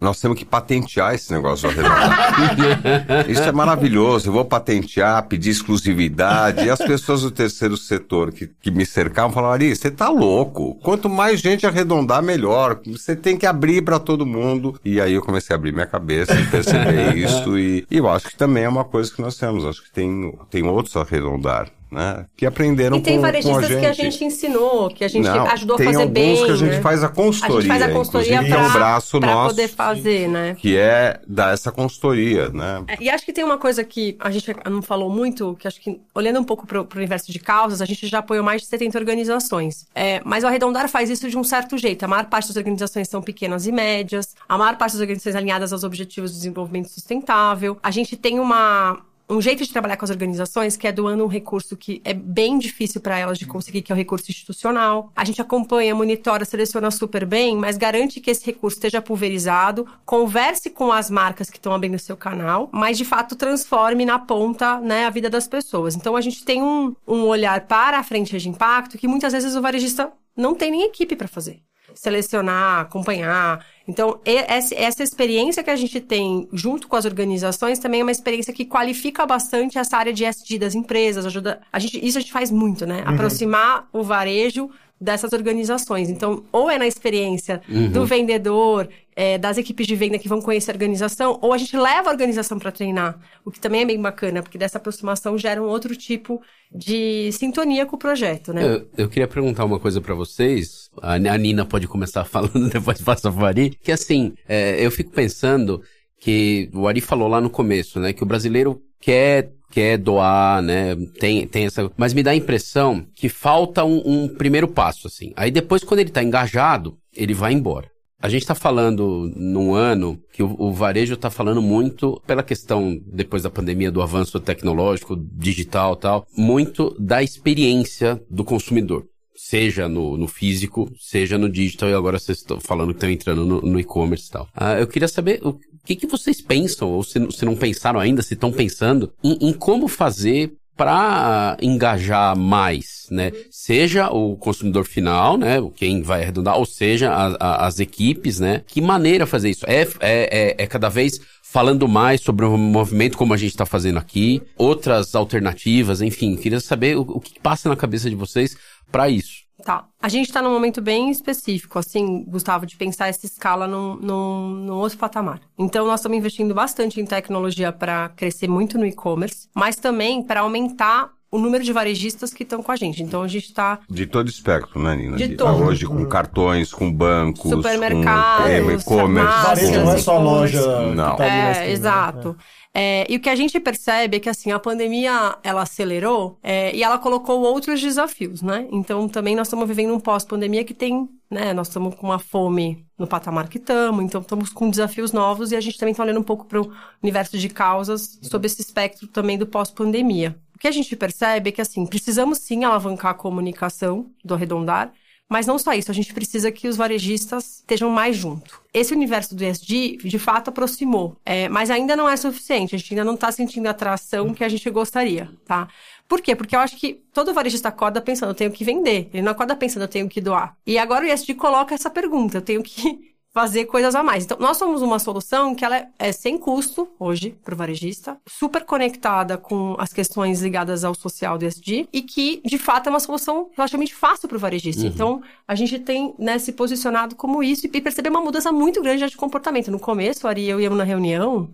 Nós temos que patentear esse negócio do arredondar. [laughs] Isso é maravilhoso. Eu vou patentear, pedir exclusividade. E as pessoas do terceiro setor que, que me cercavam falavam, Ari, você tá louco. Quanto mais gente arredondar, melhor. Você tem que abrir para todo mundo. E aí eu comecei a abrir minha cabeça e perceber [laughs] isso. E, e eu acho que também é uma coisa que nós temos. Acho que tem, tem outros a arredondar, né? Que aprenderam E tem com, com a varejistas gente. que a gente ensinou, que a gente Não, ajudou a tem fazer alguns bem. que a gente né? faz a consultoria. A gente faz a consultoria inclusive, que é um pra, braço pra nosso poder fazer, né? que é dar essa consultoria, né? É, E acho que tem uma coisa que a gente não falou muito, que acho que, olhando um pouco para o universo de causas, a gente já apoiou mais de 70 organizações. É, mas o Arredondar faz isso de um certo jeito. A maior parte das organizações são pequenas e médias, a maior parte das organizações alinhadas aos objetivos de desenvolvimento sustentável. A gente tem uma. Um jeito de trabalhar com as organizações que é doando um recurso que é bem difícil para elas de conseguir, que é o recurso institucional. A gente acompanha, monitora, seleciona super bem, mas garante que esse recurso esteja pulverizado, converse com as marcas que estão abrindo seu canal, mas de fato transforme na ponta né, a vida das pessoas. Então a gente tem um, um olhar para a frente de impacto que muitas vezes o varejista não tem nem equipe para fazer. Selecionar, acompanhar. Então, essa essa experiência que a gente tem junto com as organizações também é uma experiência que qualifica bastante essa área de SD das empresas, ajuda. A gente, isso a gente faz muito, né? Aproximar o varejo dessas organizações. Então, ou é na experiência do vendedor é, das equipes de venda que vão conhecer a organização, ou a gente leva a organização para treinar, o que também é bem bacana, porque dessa aproximação gera um outro tipo de sintonia com o projeto, né? Eu, eu queria perguntar uma coisa para vocês. A, a Nina pode começar [laughs] falando, depois passa o Ari. Que assim, é, eu fico pensando que o Ari falou lá no começo, né? Que o brasileiro quer quer doar, né? Tem, tem essa. Mas me dá a impressão que falta um, um primeiro passo, assim. Aí depois, quando ele tá engajado, ele vai embora. A gente está falando num ano que o, o varejo está falando muito pela questão, depois da pandemia, do avanço tecnológico, digital tal, muito da experiência do consumidor. Seja no, no físico, seja no digital, e agora vocês estão falando que estão entrando no, no e-commerce e tal. Ah, eu queria saber o que, que vocês pensam, ou se, se não pensaram ainda, se estão pensando, em, em como fazer para engajar mais, né? Seja o consumidor final, né? Quem vai arredondar, ou seja, a, a, as equipes, né? Que maneira fazer isso? É, é, é, é cada vez falando mais sobre o movimento como a gente está fazendo aqui, outras alternativas, enfim, queria saber o, o que passa na cabeça de vocês para isso. Tá. A gente está num momento bem específico, assim, Gustavo, de pensar essa escala num, num, num outro patamar. Então, nós estamos investindo bastante em tecnologia para crescer muito no e-commerce, mas também para aumentar o número de varejistas que estão com a gente. Então a gente está. De todo espectro, né, Nina? De todo. Hoje com cartões, com bancos, Supermercados, com é, e-commerce. Varejo não é só loja. Não. que tá ali na É, esquina, né? exato. É, e o que a gente percebe é que, assim, a pandemia, ela acelerou é, e ela colocou outros desafios, né? Então, também nós estamos vivendo um pós-pandemia que tem, né? Nós estamos com uma fome no patamar que estamos, então estamos com desafios novos e a gente também está olhando um pouco para o universo de causas sob esse espectro também do pós-pandemia. O que a gente percebe é que, assim, precisamos sim alavancar a comunicação do arredondar, mas não só isso, a gente precisa que os varejistas estejam mais junto. Esse universo do ESG, de fato, aproximou, é, mas ainda não é suficiente. A gente ainda não está sentindo a atração que a gente gostaria, tá? Por quê? Porque eu acho que todo varejista acorda pensando, eu tenho que vender. Ele não acorda pensando, eu tenho que doar. E agora o ESG coloca essa pergunta, eu tenho que fazer coisas a mais. Então, nós somos uma solução que ela é, é sem custo hoje para o varejista, super conectada com as questões ligadas ao social do ESG e que, de fato, é uma solução relativamente fácil para o varejista. Então, a gente tem né, se posicionado como isso e perceber uma mudança muito grande de comportamento. No começo, Ari e eu íamos na reunião,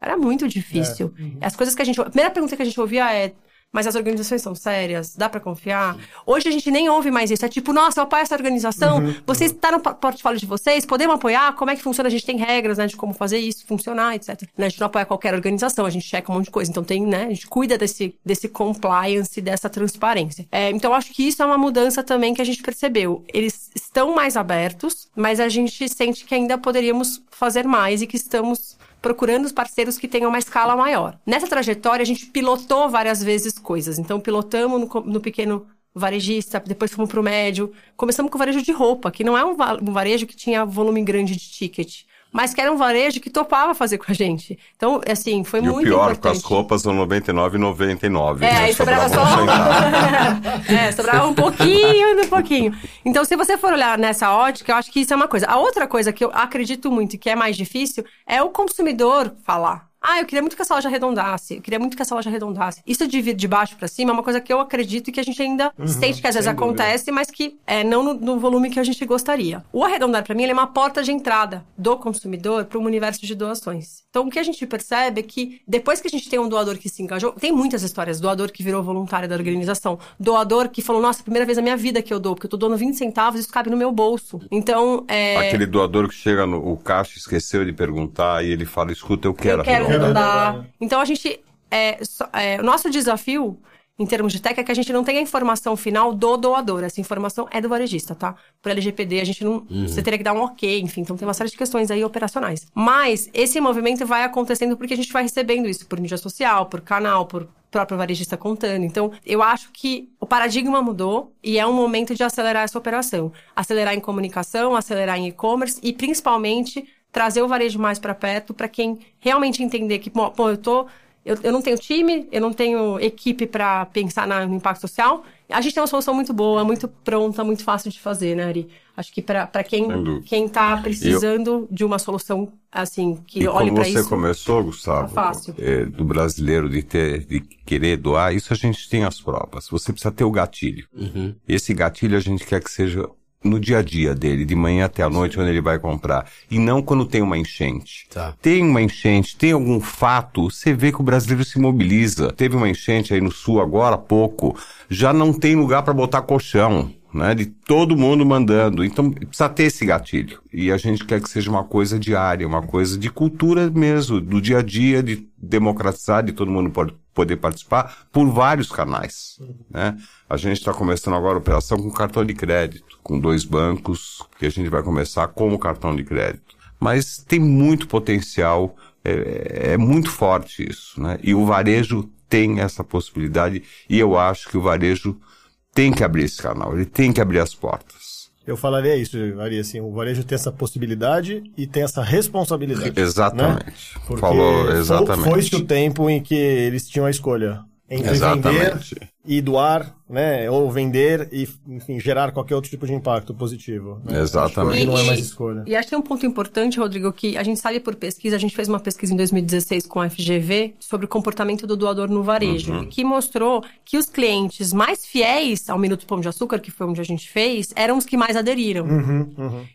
era muito difícil. As coisas que a gente... A primeira pergunta que a gente ouvia é mas as organizações são sérias, dá pra confiar. Hoje a gente nem ouve mais isso. É tipo, nossa, eu apoio essa organização, vocês tá no po- portfólio de vocês, podemos apoiar? Como é que funciona? A gente tem regras, né, de como fazer isso funcionar, etc. Né, A gente não apoia qualquer organização, a gente checa um monte de coisa. Então tem, né, a gente cuida desse, desse compliance, dessa transparência. É, então acho que isso é uma mudança também que a gente percebeu. Eles estão mais abertos, mas a gente sente que ainda poderíamos fazer mais e que estamos procurando os parceiros que tenham uma escala maior. Nessa trajetória, a gente pilotou várias vezes coisas. Então, pilotamos no, no pequeno varejista, depois fomos pro médio. Começamos com o varejo de roupa, que não é um varejo que tinha volume grande de ticket, mas que era um varejo que topava fazer com a gente. Então, assim, foi E o muito pior, importante. com as roupas R$ 99,99. É, né? aí sobrava só. um centavo. [laughs] é, sobrava um pouquinho, um pouquinho. Então, se você for olhar nessa ótica, eu acho que isso é uma coisa. A outra coisa que eu acredito muito e que é mais difícil é o consumidor falar. Ah, eu queria muito que essa loja arredondasse. Eu queria muito que essa loja arredondasse. Isso de vir de baixo pra cima é uma coisa que eu acredito e que a gente ainda sente que às vezes dúvida. acontece, mas que é não no, no volume que a gente gostaria. O arredondar pra mim ele é uma porta de entrada do consumidor para um universo de doações. Então o que a gente percebe é que depois que a gente tem um doador que se engajou, tem muitas histórias, doador que virou voluntário da organização, doador que falou, nossa, primeira vez na minha vida que eu dou, porque eu tô doando 20 centavos, isso cabe no meu bolso. Então, é Aquele doador que chega no o caixa esqueceu de perguntar e ele fala, escuta, eu quero eu quero arredondar. arredondar. Então a gente. É, é, o nosso desafio, em termos de tech, é que a gente não tem a informação final do doador. Essa informação é do varejista, tá? Por LGPD, a gente não. Você teria que dar um ok, enfim. Então tem uma série de questões aí operacionais. Mas esse movimento vai acontecendo porque a gente vai recebendo isso por mídia social, por canal, por próprio varejista contando. Então, eu acho que o paradigma mudou e é um momento de acelerar essa operação. Acelerar em comunicação, acelerar em e-commerce e, principalmente, trazer o varejo mais para perto para quem realmente entender que, pô, eu tô eu, eu não tenho time, eu não tenho equipe para pensar na- no impacto social. A gente tem uma solução muito boa, muito pronta, muito fácil de fazer, né, Ari? Acho que para quem quem tá precisando de uma solução assim que E olhe como para você isso. começou, Gustavo, Tá fácil. é, do brasileiro de ter, de querer doar, isso a gente tem as provas. Você precisa ter o gatilho. Uhum. Esse gatilho a gente quer que seja no dia a dia dele, de manhã até a noite, onde ele vai comprar. E não quando tem uma enchente. Tá. Tem uma enchente, tem algum fato, você vê que o brasileiro se mobiliza. Teve uma enchente aí no sul agora há pouco, já não tem lugar para botar colchão. Né, de todo mundo mandando. Então, precisa ter esse gatilho. E a gente quer que seja uma coisa diária, uma coisa de cultura mesmo, do dia a dia, de democratizar, de todo mundo pode poder participar por vários canais. Né? A gente está começando agora a operação com cartão de crédito, com dois bancos, que a gente vai começar como cartão de crédito. Mas tem muito potencial, é, é muito forte isso. Né? E o varejo tem essa possibilidade, e eu acho que o varejo tem que abrir esse canal, ele tem que abrir as portas. Eu falaria isso, Maria, assim, o varejo tem essa possibilidade e tem essa responsabilidade. Exatamente. Né? Porque Falou exatamente. Foi-se o tempo em que eles tinham a escolha entre Exatamente. vender e doar, né? Ou vender e, enfim, gerar qualquer outro tipo de impacto positivo. Né? Exatamente. Acho que não é mais escolha. E acho que tem um ponto importante, Rodrigo, que a gente sabe por pesquisa, a gente fez uma pesquisa em 2016 com a FGV sobre o comportamento do doador no varejo, que mostrou que os clientes mais fiéis ao Minuto Pão de Açúcar, que foi onde a gente fez, eram os que mais aderiram.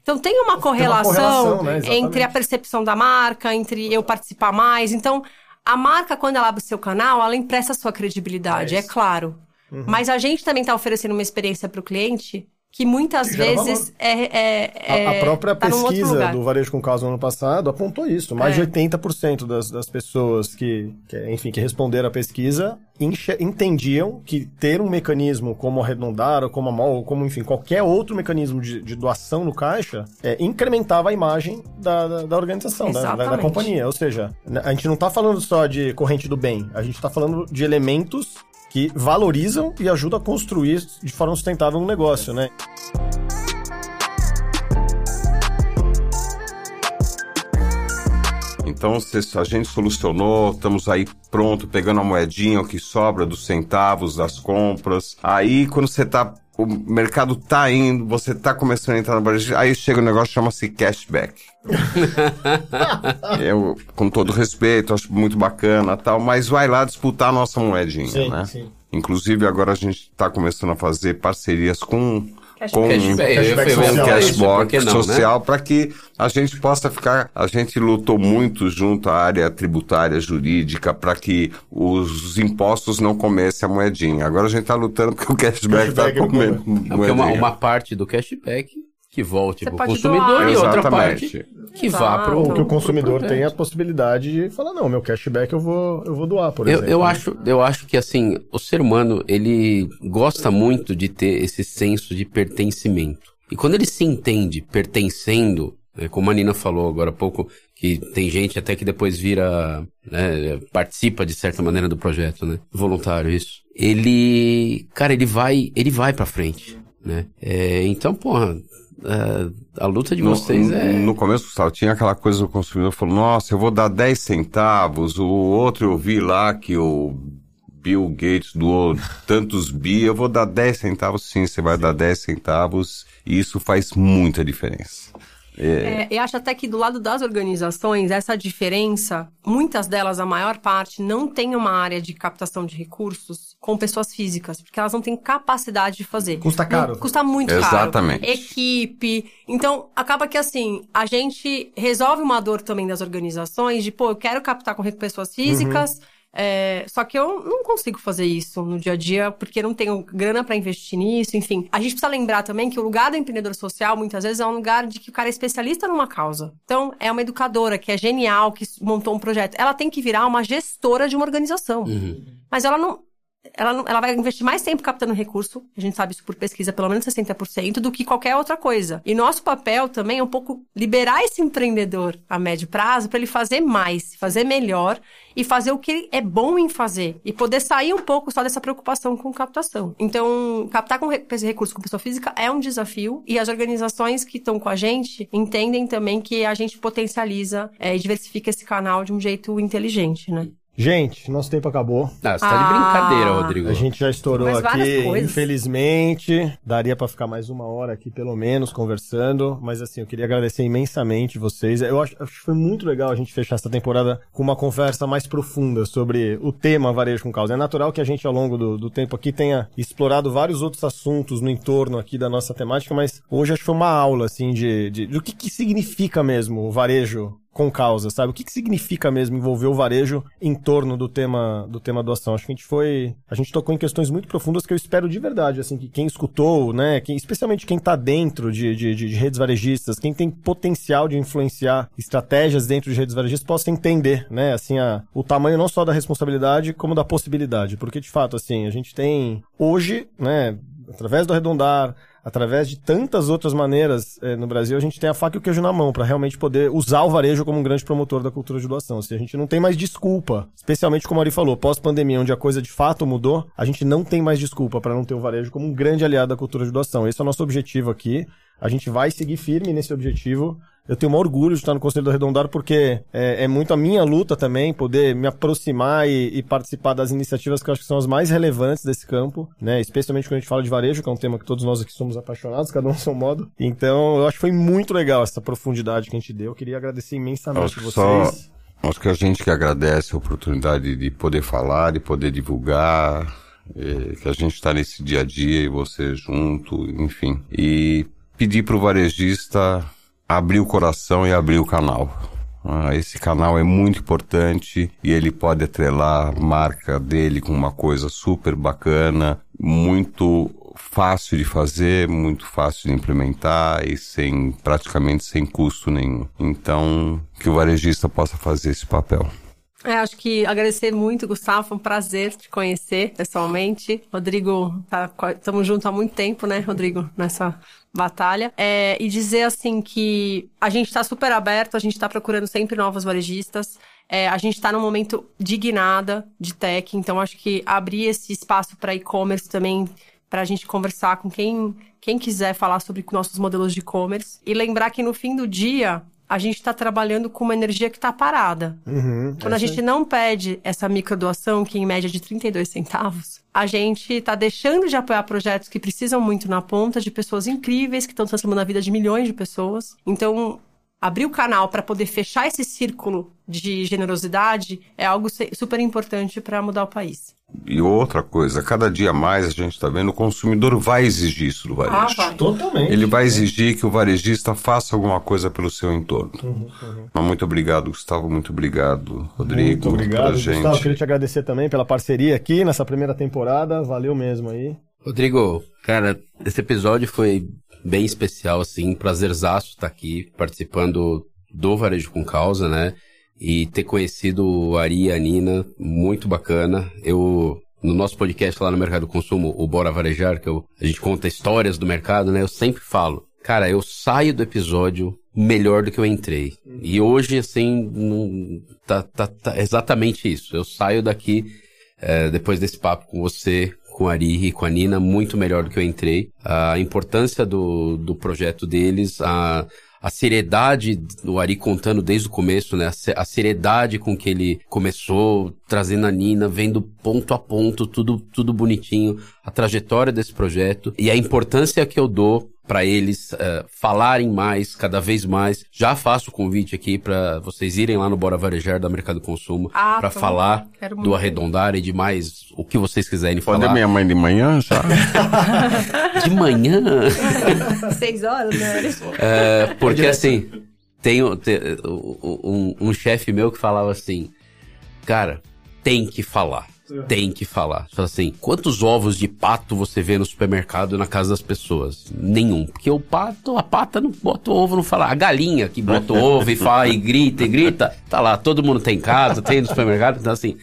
Então tem uma correlação, correlação, né? Entre a percepção da marca, entre eu participar mais. Então, a marca, quando ela abre o seu canal, ela empresta a sua credibilidade, é, claro. Mas a gente também está oferecendo uma experiência para o cliente que muitas Gera vezes é, é- é- A, a própria tá pesquisa do Varejo com Causa no ano passado apontou isso. Mais É. de 80% das, das pessoas que, que, enfim, que responderam à pesquisa enche- entendiam que ter um mecanismo como arredondar, ou como a MOL, ou como, enfim, qualquer outro mecanismo de, de doação no caixa, é, incrementava a imagem da, da, da organização, da, da- da, companhia. Ou seja, a gente não está falando só de corrente do bem, a gente está falando de elementos que valorizam e ajudam a construir de forma sustentável um negócio, né? Então, a gente solucionou, estamos aí pronto, pegando a moedinha, o que sobra dos centavos, das compras. Aí, quando você tá. O mercado tá indo, você tá começando a entrar no varejo, aí chega um negócio que chama-se cashback. [laughs] Eu, com todo respeito, acho muito bacana tal, mas vai lá disputar a nossa moedinha, Sim, né? sim. Inclusive, agora a gente tá começando a fazer parcerias com. Com Cashback, Cashback social. cashback não, né? social para que a gente possa ficar. A gente lutou muito junto à área tributária, jurídica, para que os impostos não comessem a moedinha. Agora a gente está lutando porque o cashback está comendo É porque uma, uma parte do cashback que volte pro pode consumidor doar. e outra Exatamente. parte que vá Exato. pro... Ou que o consumidor tem a projeto. possibilidade de falar, não, meu cashback eu vou, eu vou doar, por Eu, exemplo. eu acho, eu acho que assim, o ser humano, ele gosta muito de ter esse senso de pertencimento. E quando ele se entende pertencendo, né, como a Nina falou agora há pouco, que tem gente até que depois vira, né, participa de certa maneira do projeto, né, voluntário isso. Ele, cara, ele vai, ele vai pra frente, né. É, então, porra, é, a luta de No, vocês é... no começo, Gustavo, tinha aquela coisa do consumidor falou, nossa, eu vou dar 10 centavos, o outro eu vi lá que o Bill Gates doou tantos bi, eu vou dar 10 centavos, sim, você vai dar 10 centavos, e isso faz muita diferença. É, eu acho até que do lado das organizações, essa diferença, muitas delas, a maior parte, não tem uma área de captação de recursos com pessoas físicas, porque elas não têm capacidade de fazer. Custa caro. Não- custa muito caro. Exatamente. Equipe. Então, acaba que assim, a gente resolve uma dor também das organizações de, pô, eu quero captar com pessoas físicas. É, só que eu não consigo fazer isso no dia a dia, porque não tenho grana pra investir nisso, enfim. A gente precisa lembrar também que o lugar do empreendedor social, muitas vezes, é um lugar de que o cara é especialista numa causa. Então, é uma educadora que é genial, que montou um projeto. Ela tem que virar uma gestora de uma organização. Mas ela não. Ela, ela vai investir mais tempo captando recurso, a gente sabe isso por pesquisa, pelo menos 60%, do que qualquer outra coisa. E nosso papel também é um pouco liberar esse empreendedor a médio prazo para ele fazer mais, fazer melhor e fazer o que é bom em fazer. E poder sair um pouco só dessa preocupação com captação. Então, captar com esse recurso com pessoa física é um desafio e as organizações que estão com a gente entendem também que a gente potencializa eh, e diversifica esse canal de um jeito inteligente, né? Gente, nosso tempo acabou. Ah, você tá de Ah. brincadeira, Rodrigo. A gente já estourou Mas várias aqui, coisas. infelizmente. Daria pra ficar mais uma hora aqui, pelo menos, conversando. Mas assim, eu queria agradecer imensamente vocês. Eu acho, acho que foi muito legal a gente fechar essa temporada com uma conversa mais profunda sobre o tema varejo com causa. É natural que a gente, ao longo do, do tempo aqui, tenha explorado vários outros assuntos no entorno aqui da nossa temática, mas hoje acho que foi uma aula, assim, de, de do que, que significa mesmo o varejo com causa, sabe? O que, que significa mesmo envolver o varejo em torno do tema do tema doação? Acho que a gente foi, a gente tocou em questões muito profundas que eu espero de verdade, assim, que quem escutou, né, quem, especialmente quem tá dentro de, de, de redes varejistas, quem tem potencial de influenciar estratégias dentro de redes varejistas, possa entender, né, assim, a, o tamanho não só da responsabilidade, como da possibilidade, porque de fato, assim, a gente tem hoje, né, através do arredondar, através de tantas outras maneiras eh, no Brasil, a gente tem a faca e o queijo na mão para realmente poder usar o varejo como um grande promotor da cultura de doação. Se a gente não tem mais desculpa, especialmente como a Ari falou, pós-pandemia, onde a coisa de fato mudou, a gente não tem mais desculpa para não ter o varejo como um grande aliado da cultura de doação. Esse é o nosso objetivo aqui. A gente vai seguir firme nesse objetivo. Eu tenho um orgulho de estar no Conselho do Arredondado porque é, é muito a minha luta também poder me aproximar e, e participar das iniciativas que eu acho que são as mais relevantes desse campo, né? Especialmente quando a gente fala de varejo, que é um tema que todos nós aqui somos apaixonados, cada um a seu modo. Então, eu acho que foi muito legal essa profundidade que a gente deu. Eu queria agradecer imensamente vocês. só- Acho que a gente que agradece a oportunidade de poder falar, de poder divulgar, eh, que a gente está nesse dia a dia e você junto, enfim. E pedir para o varejista abrir o coração e abrir o canal. Ah, esse canal é muito importante e ele pode atrelar a marca dele com uma coisa super bacana, muito fácil de fazer, muito fácil de implementar e sem praticamente sem custo nenhum. Então, que o varejista possa fazer esse papel. É, acho que agradecer muito, Gustavo. Foi um prazer te conhecer pessoalmente. Rodrigo, estamos juntos há muito tempo, né, Rodrigo, nessa batalha. É, e dizer, assim, que a gente está super aberto, a gente está procurando sempre novos varejistas. É, a gente está num momento de guinada de tech, então acho que abrir esse espaço para e-commerce também, para a gente conversar com quem, quem quiser falar sobre nossos modelos de e-commerce. E lembrar que no fim do dia, a gente está trabalhando com uma energia que está parada. Uhum, Quando a gente não pede essa microdoação, que em média é de 32 centavos, a gente está deixando de apoiar projetos que precisam muito na ponta de pessoas incríveis que estão transformando a vida de milhões de pessoas. Então, abrir o canal para poder fechar esse círculo de generosidade é algo super importante para mudar o país. E outra coisa, cada dia mais a gente está vendo o consumidor vai exigir isso do varejo. vai. Totalmente. Ele vai exigir que o varejista faça alguma coisa pelo seu entorno. Mas muito obrigado, Gustavo. Muito obrigado, Rodrigo. Muito obrigado, gente. Gustavo. Queria te agradecer também pela parceria aqui nessa primeira temporada. Valeu mesmo aí. Rodrigo, cara, esse episódio foi bem especial, assim, prazerzaço estar aqui participando do Varejo com Causa, né? E ter conhecido o Ari e a Nina, muito bacana. Eu, no nosso podcast lá no Mercado do Consumo, o Bora Varejar, que eu- a gente conta histórias do mercado, né? Eu sempre falo, cara, eu saio do episódio melhor do que eu entrei. E hoje, assim, não, tá, tá, tá exatamente isso. Eu saio daqui é, depois desse papo com você, com a Ari e com a Nina, muito melhor do que eu entrei. A importância do, do projeto deles, a, a seriedade do Ari contando desde o começo, né? A, se- a seriedade com que ele começou, trazendo a Nina, vendo ponto a ponto, tudo, tudo bonitinho, a trajetória desse projeto e a importância que eu dou para eles eh, falarem mais, cada vez mais. Já faço o convite aqui para vocês irem lá no Bora Varejar da Mercado Consumo Ah, para falar do arredondar e de mais o que vocês quiserem Pode falar. minha mãe de manhã já? [laughs] De manhã. [laughs] Seis horas, né? É, porque assim, tem, um- tem um, um chefe meu que falava assim, cara, tem que falar. Tem que falar. Fala assim, quantos ovos de pato você vê no supermercado na casa das pessoas? Nenhum. Porque o pato, a pata não bota o ovo, não fala. A galinha que bota o ovo e [laughs] fala e grita e grita, tá lá, todo mundo tem em casa, tem no supermercado, então assim,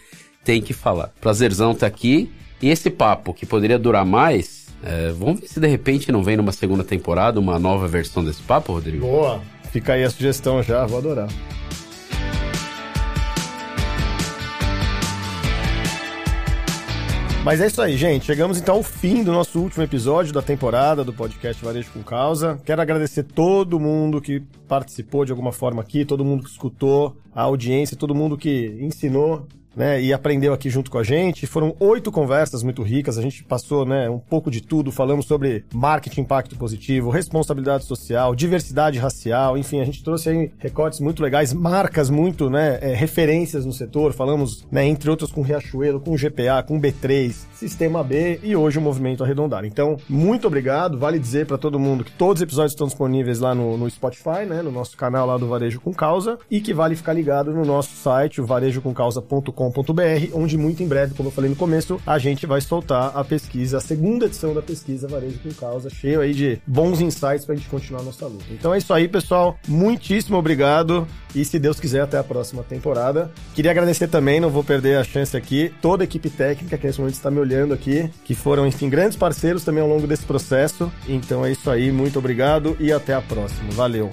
tem que falar. Prazerzão tá aqui. E esse papo, que poderia durar mais, é, vamos ver se de repente não vem numa segunda temporada uma nova versão desse papo, Rodrigo? Boa. Fica aí a sugestão já, vou adorar. Mas é isso aí, gente. Chegamos então ao fim do nosso último episódio da temporada do podcast Varejo com Causa. Quero agradecer todo mundo que participou de alguma forma aqui, todo mundo que escutou, a audiência, todo mundo que ensinou né, e aprendeu aqui junto com a gente. Foram oito conversas muito ricas, a gente passou, né, um pouco de tudo, falamos sobre marketing impacto positivo, responsabilidade social, diversidade racial, enfim, a gente trouxe aí recortes muito legais, marcas muito, né, é, referências no setor, falamos, né, entre outros com Riachuelo, com GPA, com B3, Sistema B e hoje o Movimento Arredondar. Então, muito obrigado, vale dizer para todo mundo que todos os episódios estão disponíveis lá no, no Spotify, né, no nosso canal lá do Varejo com Causa, e que vale ficar ligado no nosso site, o varejocomcausa.com.br, onde muito em breve, como eu falei no começo, a gente vai soltar a pesquisa, a segunda edição da pesquisa Varejo com Causa, cheio aí de bons insights pra gente continuar a nossa luta. Então é isso aí, pessoal. Muitíssimo obrigado e se Deus quiser até a próxima temporada. Queria agradecer também, não vou perder a chance aqui, toda a equipe técnica que nesse momento está me olhando aqui, que foram, enfim, grandes parceiros também ao longo desse processo. Então é isso aí, muito obrigado e até a próxima. Valeu.